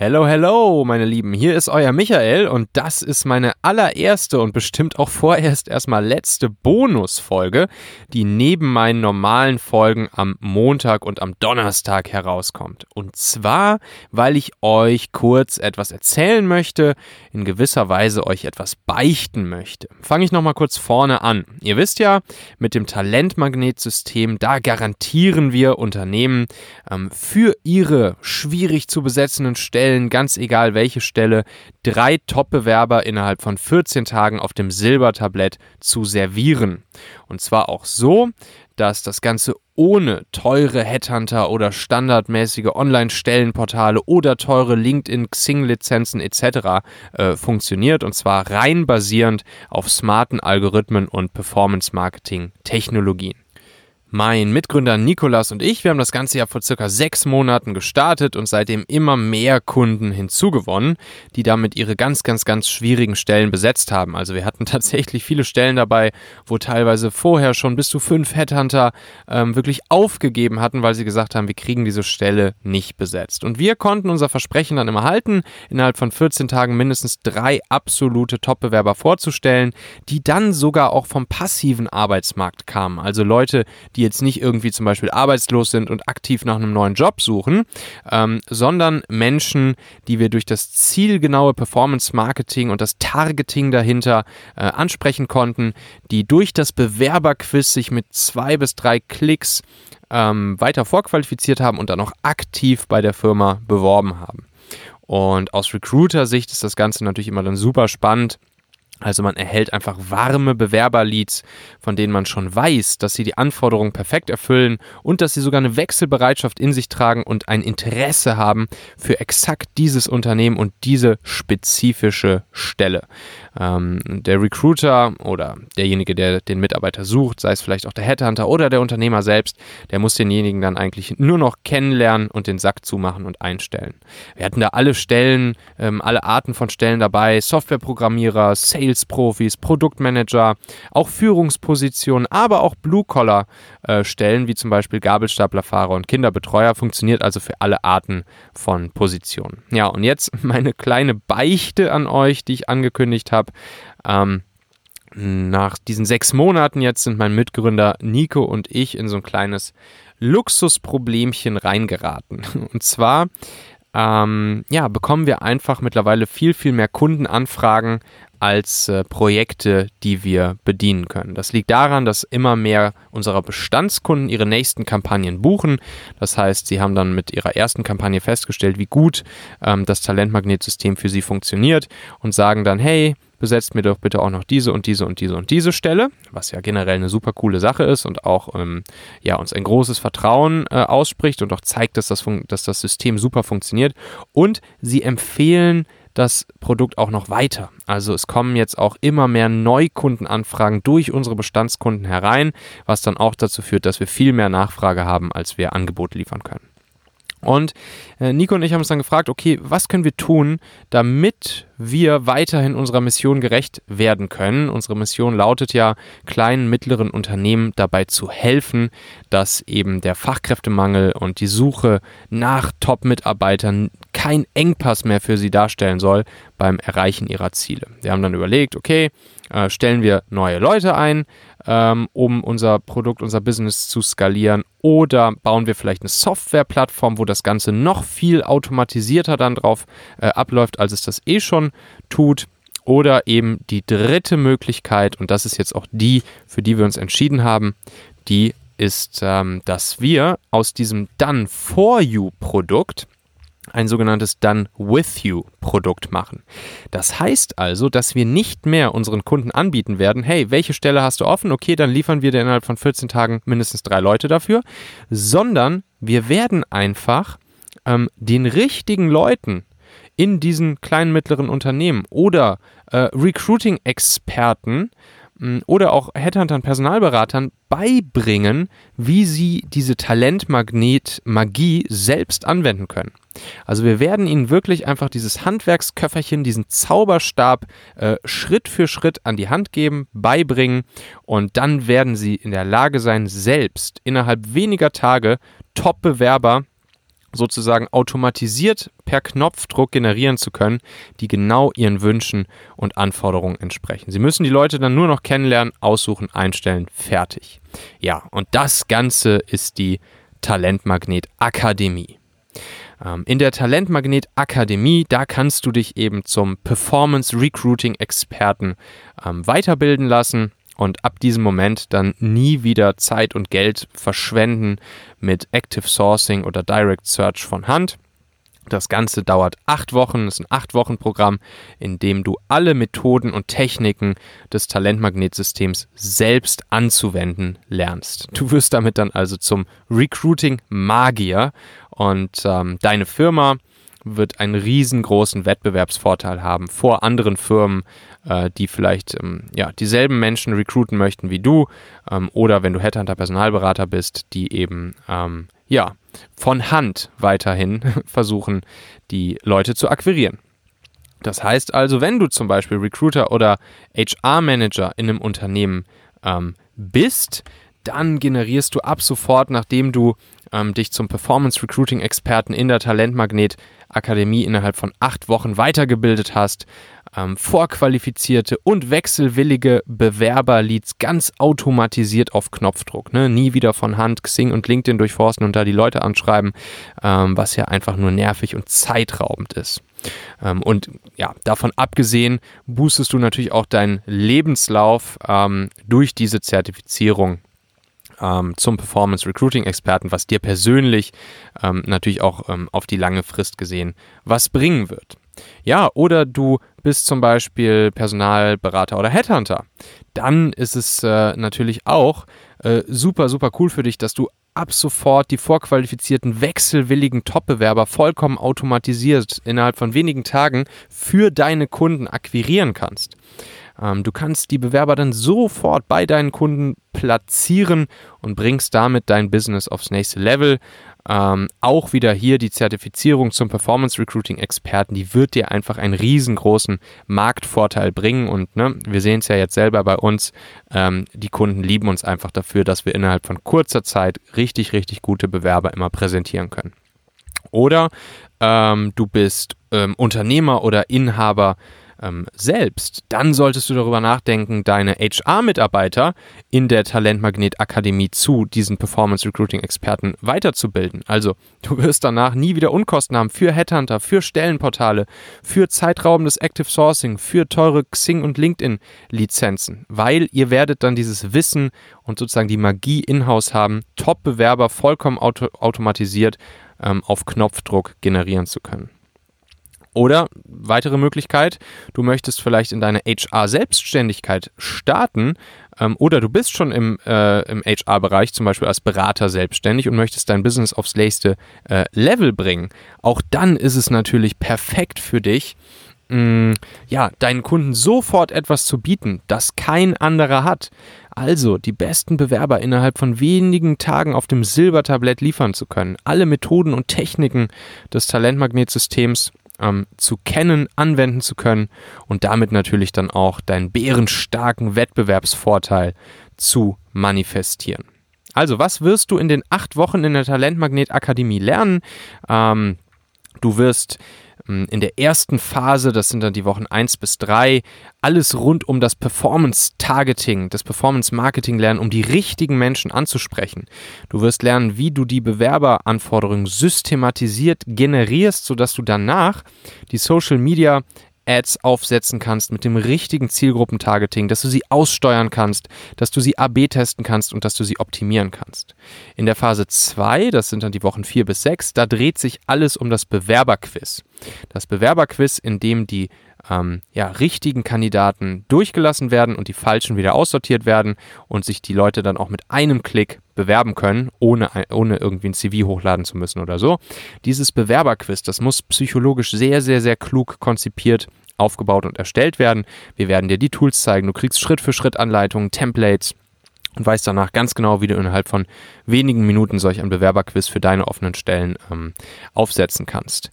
Hello, hello, meine Lieben. Hier ist euer Michael und das ist meine allererste und bestimmt auch vorerst erstmal letzte Bonusfolge, die neben meinen normalen Folgen am Montag und am Donnerstag herauskommt. Und zwar, weil ich euch kurz etwas erzählen möchte, in gewisser Weise euch etwas beichten möchte. Fange ich nochmal kurz vorne an. Ihr wisst ja, mit dem Talentmagnetsystem, da garantieren wir Unternehmen ähm, für ihre schwierig zu besetzenden Stellen Stellen, ganz egal welche Stelle, drei Top-Bewerber innerhalb von 14 Tagen auf dem Silbertablett zu servieren. Und zwar auch so, dass das Ganze ohne teure Headhunter oder standardmäßige Online-Stellenportale oder teure LinkedIn, Xing-Lizenzen etc. Äh, funktioniert und zwar rein basierend auf smarten Algorithmen und Performance-Marketing-Technologien. Mein Mitgründer Nikolas und ich, wir haben das ganze Jahr vor circa sechs Monaten gestartet und seitdem immer mehr Kunden hinzugewonnen, die damit ihre ganz, ganz, ganz schwierigen Stellen besetzt haben. Also wir hatten tatsächlich viele Stellen dabei, wo teilweise vorher schon bis zu fünf Headhunter ähm, wirklich aufgegeben hatten, weil sie gesagt haben, wir kriegen diese Stelle nicht besetzt. Und wir konnten unser Versprechen dann immer halten, innerhalb von 14 Tagen mindestens drei absolute Top-Bewerber vorzustellen, die dann sogar auch vom passiven Arbeitsmarkt kamen. Also Leute, die jetzt nicht irgendwie zum Beispiel arbeitslos sind und aktiv nach einem neuen Job suchen, ähm, sondern Menschen, die wir durch das zielgenaue Performance-Marketing und das Targeting dahinter äh, ansprechen konnten, die durch das Bewerberquiz sich mit zwei bis drei Klicks ähm, weiter vorqualifiziert haben und dann auch aktiv bei der Firma beworben haben. Und aus Recruiter-Sicht ist das Ganze natürlich immer dann super spannend, also man erhält einfach warme Bewerberleads, von denen man schon weiß, dass sie die Anforderungen perfekt erfüllen und dass sie sogar eine Wechselbereitschaft in sich tragen und ein Interesse haben für exakt dieses Unternehmen und diese spezifische Stelle. Ähm, der Recruiter oder derjenige, der den Mitarbeiter sucht, sei es vielleicht auch der Headhunter oder der Unternehmer selbst, der muss denjenigen dann eigentlich nur noch kennenlernen und den Sack zumachen und einstellen. Wir hatten da alle Stellen, ähm, alle Arten von Stellen dabei, Softwareprogrammierer, Sales-Profis, Produktmanager, auch Führungspositionen, aber auch Blue-Collar-Stellen, äh, wie zum Beispiel Gabelstaplerfahrer und Kinderbetreuer, funktioniert also für alle Arten von Positionen. Ja, und jetzt meine kleine Beichte an euch, die ich angekündigt habe. Ähm, nach diesen sechs Monaten jetzt sind mein Mitgründer Nico und ich in so ein kleines Luxusproblemchen reingeraten. Und zwar ähm, ja, bekommen wir einfach mittlerweile viel, viel mehr Kundenanfragen als äh, Projekte, die wir bedienen können. Das liegt daran, dass immer mehr unserer Bestandskunden ihre nächsten Kampagnen buchen. Das heißt, sie haben dann mit ihrer ersten Kampagne festgestellt, wie gut ähm, das Talentmagnetsystem für sie funktioniert und sagen dann, hey, besetzt mir doch bitte auch noch diese und diese und diese und diese Stelle, was ja generell eine super coole Sache ist und auch ähm, ja, uns ein großes Vertrauen äh, ausspricht und auch zeigt, dass das, dass das System super funktioniert. Und sie empfehlen das Produkt auch noch weiter. Also es kommen jetzt auch immer mehr Neukundenanfragen durch unsere Bestandskunden herein, was dann auch dazu führt, dass wir viel mehr Nachfrage haben, als wir Angebot liefern können. Und äh, Nico und ich haben uns dann gefragt, okay, was können wir tun, damit wir weiterhin unserer Mission gerecht werden können? Unsere Mission lautet ja, kleinen, mittleren Unternehmen dabei zu helfen, dass eben der Fachkräftemangel und die Suche nach Top-Mitarbeitern kein Engpass mehr für sie darstellen soll beim Erreichen ihrer Ziele. Wir haben dann überlegt, okay, äh, stellen wir neue Leute ein, ähm, um unser Produkt, unser Business zu skalieren oder bauen wir vielleicht eine Softwareplattform, wo das Ganze noch viel automatisierter dann drauf äh, abläuft, als es das eh schon tut. Oder eben die dritte Möglichkeit, und das ist jetzt auch die, für die wir uns entschieden haben, die ist, ähm, dass wir aus diesem Done for You Produkt ein sogenanntes Done with You Produkt machen. Das heißt also, dass wir nicht mehr unseren Kunden anbieten werden, hey, welche Stelle hast du offen? Okay, dann liefern wir dir innerhalb von 14 Tagen mindestens drei Leute dafür, sondern wir werden einfach ähm, den richtigen Leuten in diesen kleinen, mittleren Unternehmen oder äh, Recruiting-Experten oder auch Headhuntern, Personalberatern beibringen, wie sie diese Talentmagnet-Magie selbst anwenden können. Also wir werden ihnen wirklich einfach dieses Handwerksköfferchen, diesen Zauberstab äh, Schritt für Schritt an die Hand geben, beibringen und dann werden sie in der Lage sein, selbst innerhalb weniger Tage Top-Bewerber sozusagen automatisiert per Knopfdruck generieren zu können, die genau ihren Wünschen und Anforderungen entsprechen. Sie müssen die Leute dann nur noch kennenlernen, aussuchen, einstellen, fertig. Ja, und das Ganze ist die Talentmagnet Akademie. Ähm, in der Talentmagnet Akademie, da kannst du dich eben zum Performance Recruiting Experten ähm, weiterbilden lassen und ab diesem Moment dann nie wieder Zeit und Geld verschwenden mit Active Sourcing oder Direct Search von Hand. Das Ganze dauert acht Wochen, das ist ein acht Wochen Programm, in dem du alle Methoden und Techniken des Talentmagnetsystems selbst anzuwenden lernst. Du wirst damit dann also zum Recruiting Magier und ähm, deine Firma wird einen riesengroßen Wettbewerbsvorteil haben vor anderen Firmen, äh, die vielleicht ähm, ja, dieselben Menschen recruiten möchten wie du ähm, oder wenn du Headhunter Personalberater bist, die eben ähm, ja, von Hand weiterhin versuchen, die Leute zu akquirieren. Das heißt also, wenn du zum Beispiel Recruiter oder HR-Manager in einem Unternehmen ähm, bist, dann generierst du ab sofort, nachdem du ähm, dich zum Performance Recruiting Experten in der Talentmagnet Akademie innerhalb von acht Wochen weitergebildet hast, ähm, vorqualifizierte und wechselwillige Bewerberleads ganz automatisiert auf Knopfdruck. Ne? Nie wieder von Hand Xing und LinkedIn durchforsten und da die Leute anschreiben, ähm, was ja einfach nur nervig und zeitraubend ist. Ähm, und ja, davon abgesehen boostest du natürlich auch deinen Lebenslauf ähm, durch diese Zertifizierung ähm, zum Performance Recruiting Experten, was dir persönlich ähm, natürlich auch ähm, auf die lange Frist gesehen was bringen wird. Ja, oder du bist zum Beispiel Personalberater oder Headhunter. Dann ist es äh, natürlich auch äh, super, super cool für dich, dass du ab sofort die vorqualifizierten, wechselwilligen Top-Bewerber vollkommen automatisiert innerhalb von wenigen Tagen für deine Kunden akquirieren kannst. Ähm, du kannst die Bewerber dann sofort bei deinen Kunden platzieren und bringst damit dein Business aufs nächste Level. Ähm, auch wieder hier die Zertifizierung zum Performance Recruiting Experten, die wird dir einfach einen riesengroßen Marktvorteil bringen. Und ne, wir sehen es ja jetzt selber bei uns, ähm, die Kunden lieben uns einfach dafür, dass wir innerhalb von kurzer Zeit richtig, richtig gute Bewerber immer präsentieren können. Oder ähm, du bist ähm, Unternehmer oder Inhaber ähm, selbst, dann solltest du darüber nachdenken, deine HR-Mitarbeiter in der Talentmagnet Akademie zu diesen Performance Recruiting Experten weiterzubilden. Also du wirst danach nie wieder Unkosten haben für Headhunter, für Stellenportale, für zeitraubendes Active Sourcing, für teure Xing und LinkedIn Lizenzen, weil ihr werdet dann dieses Wissen und sozusagen die Magie in-house haben, Top-Bewerber vollkommen auto automatisiert ähm, auf Knopfdruck generieren zu können. Oder weitere Möglichkeit, du möchtest vielleicht in deine HR-Selbstständigkeit starten ähm, oder du bist schon im, äh, im HR-Bereich, zum Beispiel als Berater selbstständig und möchtest dein Business aufs nächste äh, Level bringen. Auch dann ist es natürlich perfekt für dich, mh, mm, ja, deinen Kunden sofort etwas zu bieten, das kein anderer hat. Also die besten Bewerber innerhalb von wenigen Tagen auf dem Silbertablett liefern zu können. Alle Methoden und Techniken des Talentmagnetsystems ähm, zu kennen, anwenden zu können und damit natürlich dann auch deinen bärenstarken Wettbewerbsvorteil zu manifestieren. Also, was wirst du in den acht Wochen in der Talentmagnet Akademie lernen? Ähm, du wirst in der ersten Phase, das sind dann die Wochen 1 bis 3, alles rund um das Performance-Targeting, das Performance-Marketing lernen, um die richtigen Menschen anzusprechen. Du wirst lernen, wie du die Bewerberanforderungen systematisiert generierst, sodass du danach die Social-Media Ads aufsetzen kannst mit dem richtigen Zielgruppentargeting, dass du sie aussteuern kannst, dass du sie AB testen kannst und dass du sie optimieren kannst. In der Phase 2, das sind dann die Wochen 4 bis 6, da dreht sich alles um das Bewerberquiz. Das Bewerberquiz, in dem die ähm, ja, richtigen Kandidaten durchgelassen werden und die falschen wieder aussortiert werden und sich die Leute dann auch mit einem Klick bewerben können, ohne, ohne irgendwie ein CV hochladen zu müssen oder so. Dieses Bewerberquiz, das muss psychologisch sehr, sehr, sehr klug konzipiert aufgebaut und erstellt werden. Wir werden dir die Tools zeigen. Du kriegst Schritt für Schritt Anleitungen, Templates und weißt danach ganz genau, wie du innerhalb von wenigen Minuten solch ein Bewerberquiz für deine offenen Stellen ähm, aufsetzen kannst.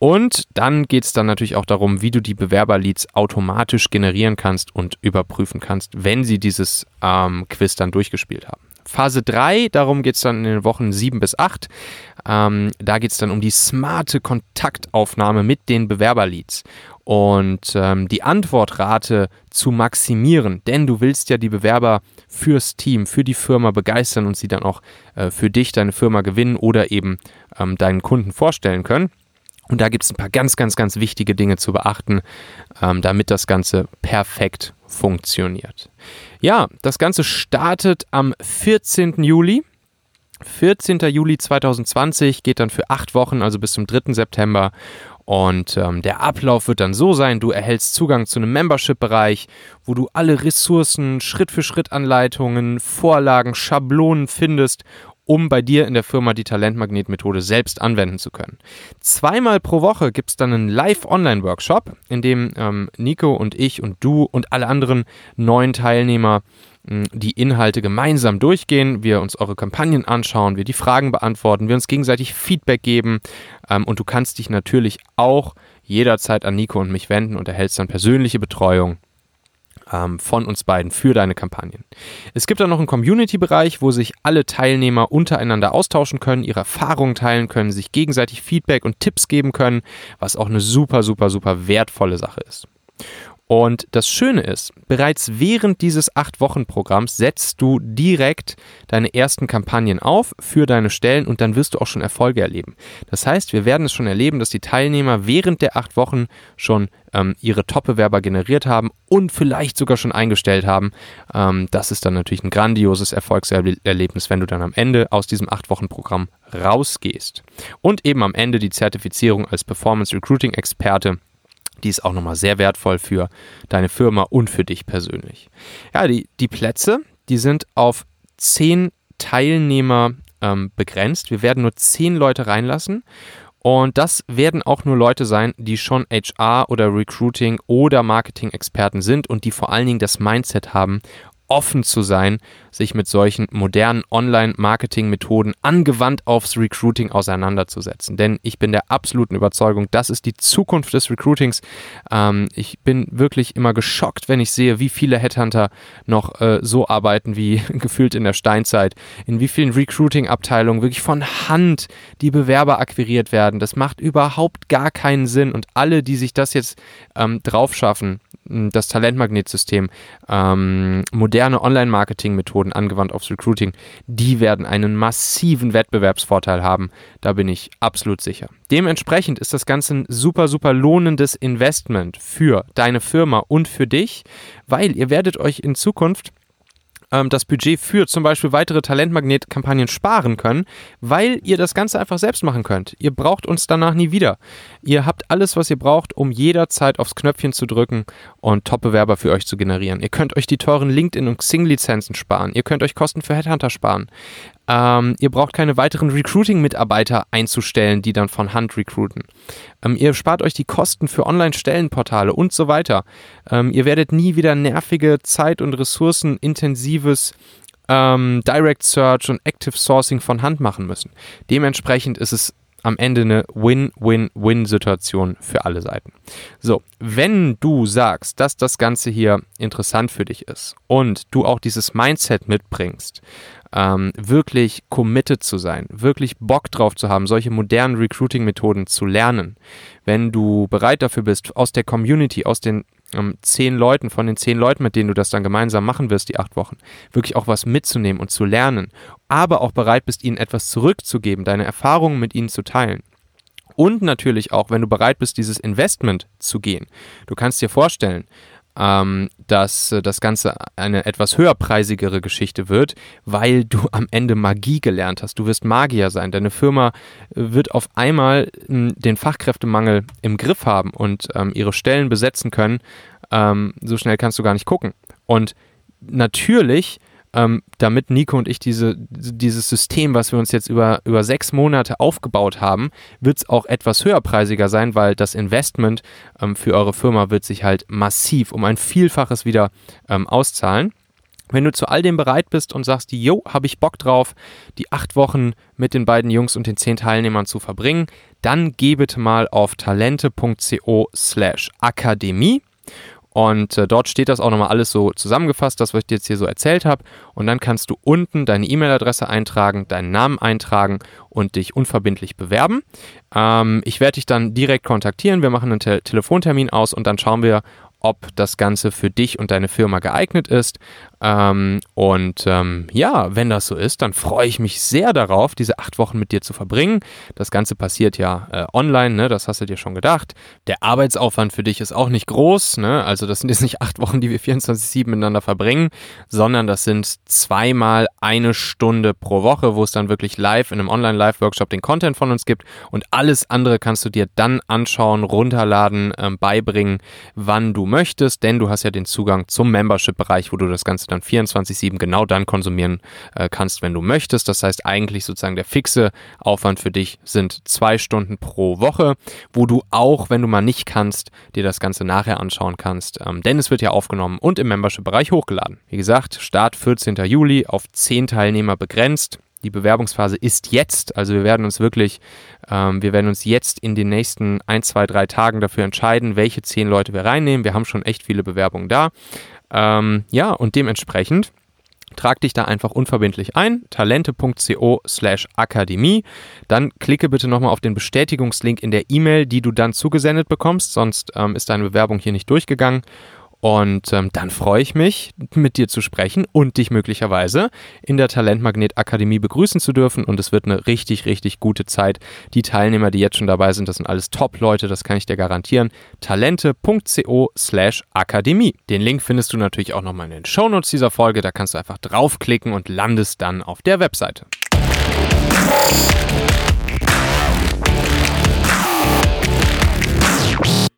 Und dann geht es dann natürlich auch darum, wie du die Bewerberleads automatisch generieren kannst und überprüfen kannst, wenn sie dieses ähm, Quiz dann durchgespielt haben. Phase 3, darum geht es dann in den Wochen 7 bis 8. Ähm, da geht es dann um die smarte Kontaktaufnahme mit den Bewerberleads und ähm, die Antwortrate zu maximieren, denn du willst ja die Bewerber fürs Team, für die Firma begeistern und sie dann auch äh, für dich, deine Firma gewinnen oder eben ähm, deinen Kunden vorstellen können. Und da gibt es ein paar ganz, ganz, ganz wichtige Dinge zu beachten, ähm, damit das Ganze perfekt funktioniert. Ja, das Ganze startet am 14. Juli. 14. Juli 2020 geht dann für acht Wochen, also bis zum 3. September. Und ähm, der Ablauf wird dann so sein, du erhältst Zugang zu einem Membership-Bereich, wo du alle Ressourcen, Schritt-für-Schritt-Anleitungen, Vorlagen, Schablonen findest um bei dir in der Firma die Talentmagnet-Methode selbst anwenden zu können. Zweimal pro Woche gibt es dann einen Live-Online-Workshop, in dem ähm, Nico und ich und du und alle anderen neuen Teilnehmer hm, die Inhalte gemeinsam durchgehen, wir uns eure Kampagnen anschauen, wir die Fragen beantworten, wir uns gegenseitig Feedback geben ähm, und du kannst dich natürlich auch jederzeit an Nico und mich wenden und erhältst dann persönliche Betreuung ähm, von uns beiden für deine Kampagnen. Es gibt dann noch einen Community-Bereich, wo sich alle Teilnehmer untereinander austauschen können, ihre Erfahrungen teilen können, sich gegenseitig Feedback und Tipps geben können, was auch eine super, super, super wertvolle Sache ist. Und das Schöne ist, bereits während dieses 8-Wochen-Programms setzt du direkt deine ersten Kampagnen auf für deine Stellen und dann wirst du auch schon Erfolge erleben. Das heißt, wir werden es schon erleben, dass die Teilnehmer während der 8 Wochen schon ähm, ihre Top-Bewerber generiert haben und vielleicht sogar schon eingestellt haben. Ähm, das ist dann natürlich ein grandioses Erfolgserlebnis, wenn du dann am Ende aus diesem 8-Wochen-Programm rausgehst. Und eben am Ende die Zertifizierung als Performance Recruiting Experte die ist auch nochmal sehr wertvoll für deine Firma und für dich persönlich. Ja, die, die Plätze, die sind auf zehn Teilnehmer ähm, begrenzt. Wir werden nur zehn Leute reinlassen. Und das werden auch nur Leute sein, die schon HR oder Recruiting oder Marketing-Experten sind und die vor allen Dingen das Mindset haben, offen zu sein, sich mit solchen modernen Online-Marketing-Methoden angewandt aufs Recruiting auseinanderzusetzen. Denn ich bin der absoluten Überzeugung, das ist die Zukunft des Recruitings. Ähm, ich bin wirklich immer geschockt, wenn ich sehe, wie viele Headhunter noch äh, so arbeiten wie gefühlt in der Steinzeit, in wie vielen Recruiting-Abteilungen wirklich von Hand die Bewerber akquiriert werden. Das macht überhaupt gar keinen Sinn und alle, die sich das jetzt ähm, drauf schaffen, das Talentmagnetsystem, ähm, moderne Online-Marketing-Methoden angewandt aufs Recruiting, die werden einen massiven Wettbewerbsvorteil haben. Da bin ich absolut sicher. Dementsprechend ist das Ganze ein super, super lohnendes Investment für deine Firma und für dich, weil ihr werdet euch in Zukunft ähm, das Budget für zum Beispiel weitere Talentmagnet-Kampagnen sparen können, weil ihr das Ganze einfach selbst machen könnt. Ihr braucht uns danach nie wieder. Ihr habt alles, was ihr braucht, um jederzeit aufs Knöpfchen zu drücken und Top-Bewerber für euch zu generieren. Ihr könnt euch die teuren LinkedIn- und Xing-Lizenzen sparen. Ihr könnt euch Kosten für Headhunter sparen. Ähm, ihr braucht keine weiteren Recruiting-Mitarbeiter einzustellen, die dann von Hand recruiten. Ähm, ihr spart euch die Kosten für Online-Stellenportale und so weiter. Ähm, ihr werdet nie wieder nervige, zeit- und ressourcenintensives ähm, Direct Search und Active Sourcing von Hand machen müssen. Dementsprechend ist es am Ende eine Win-Win-Win-Situation für alle Seiten. So, wenn du sagst, dass das Ganze hier interessant für dich ist und du auch dieses Mindset mitbringst, ähm, wirklich committed zu sein, wirklich Bock drauf zu haben, solche modernen Recruiting-Methoden zu lernen, wenn du bereit dafür bist, aus der Community, aus den ähm, zehn Leuten, von den zehn Leuten, mit denen du das dann gemeinsam machen wirst, die acht Wochen, wirklich auch was mitzunehmen und zu lernen, aber auch bereit bist, ihnen etwas zurückzugeben, deine Erfahrungen mit ihnen zu teilen. Und natürlich auch, wenn du bereit bist, dieses Investment zu gehen. Du kannst dir vorstellen, ähm, dass äh, das Ganze eine etwas höherpreisigere Geschichte wird, weil du am Ende Magie gelernt hast. Du wirst Magier sein. Deine Firma äh, wird auf einmal äh, den Fachkräftemangel im Griff haben und ähm, ihre Stellen besetzen können. Ähm, so schnell kannst du gar nicht gucken. Und natürlich ähm, damit Nico und ich diese, dieses System, was wir uns jetzt über, über sechs Monate aufgebaut haben, wird es auch etwas höherpreisiger sein, weil das Investment ähm, für eure Firma wird sich halt massiv um ein Vielfaches wieder ähm, auszahlen. Wenn du zu all dem bereit bist und sagst, jo, habe ich Bock drauf, die acht Wochen mit den beiden Jungs und den zehn Teilnehmern zu verbringen, dann geh bitte mal auf talente.co slash akademie Und äh, dort steht das auch nochmal alles so zusammengefasst, das, was ich dir jetzt hier so erzählt habe. Und dann kannst du unten deine E-Mail-Adresse eintragen, deinen Namen eintragen und dich unverbindlich bewerben. Ähm, ich werde dich dann direkt kontaktieren. Wir machen einen Te Telefontermin aus und dann schauen wir, ob das Ganze für dich und deine Firma geeignet ist. Ähm, und ähm, ja, wenn das so ist, dann freue ich mich sehr darauf, diese acht Wochen mit dir zu verbringen. Das Ganze passiert ja äh, online, ne? das hast du dir schon gedacht. Der Arbeitsaufwand für dich ist auch nicht groß. Ne? Also das sind jetzt nicht acht Wochen, die wir 24-7 miteinander verbringen, sondern das sind zweimal eine Stunde pro Woche, wo es dann wirklich live in einem Online-Live-Workshop den Content von uns gibt. Und alles andere kannst du dir dann anschauen, runterladen, ähm, beibringen, wann du möchtest, denn du hast ja den Zugang zum Membership-Bereich, wo du das Ganze dann 24-7 genau dann konsumieren äh, kannst, wenn du möchtest. Das heißt eigentlich sozusagen der fixe Aufwand für dich sind zwei Stunden pro Woche, wo du auch, wenn du mal nicht kannst, dir das Ganze nachher anschauen kannst, ähm, denn es wird ja aufgenommen und im Membership-Bereich hochgeladen. Wie gesagt, Start 14. Juli auf 10 Teilnehmer begrenzt. Die Bewerbungsphase ist jetzt, also wir werden uns wirklich, ähm, wir werden uns jetzt in den nächsten ein, zwei, drei Tagen dafür entscheiden, welche zehn Leute wir reinnehmen. Wir haben schon echt viele Bewerbungen da. Ähm, ja, und dementsprechend trag dich da einfach unverbindlich ein, talente.co slash akademie. Dann klicke bitte nochmal auf den Bestätigungslink in der E-Mail, die du dann zugesendet bekommst, sonst ähm, ist deine Bewerbung hier nicht durchgegangen. Und ähm, dann freue ich mich, mit dir zu sprechen und dich möglicherweise in der Talentmagnet Akademie begrüßen zu dürfen. Und es wird eine richtig, richtig gute Zeit. Die Teilnehmer, die jetzt schon dabei sind, das sind alles Top-Leute, das kann ich dir garantieren. Talente.co slash Akademie. Den Link findest du natürlich auch nochmal in den Shownotes dieser Folge. Da kannst du einfach draufklicken und landest dann auf der Webseite.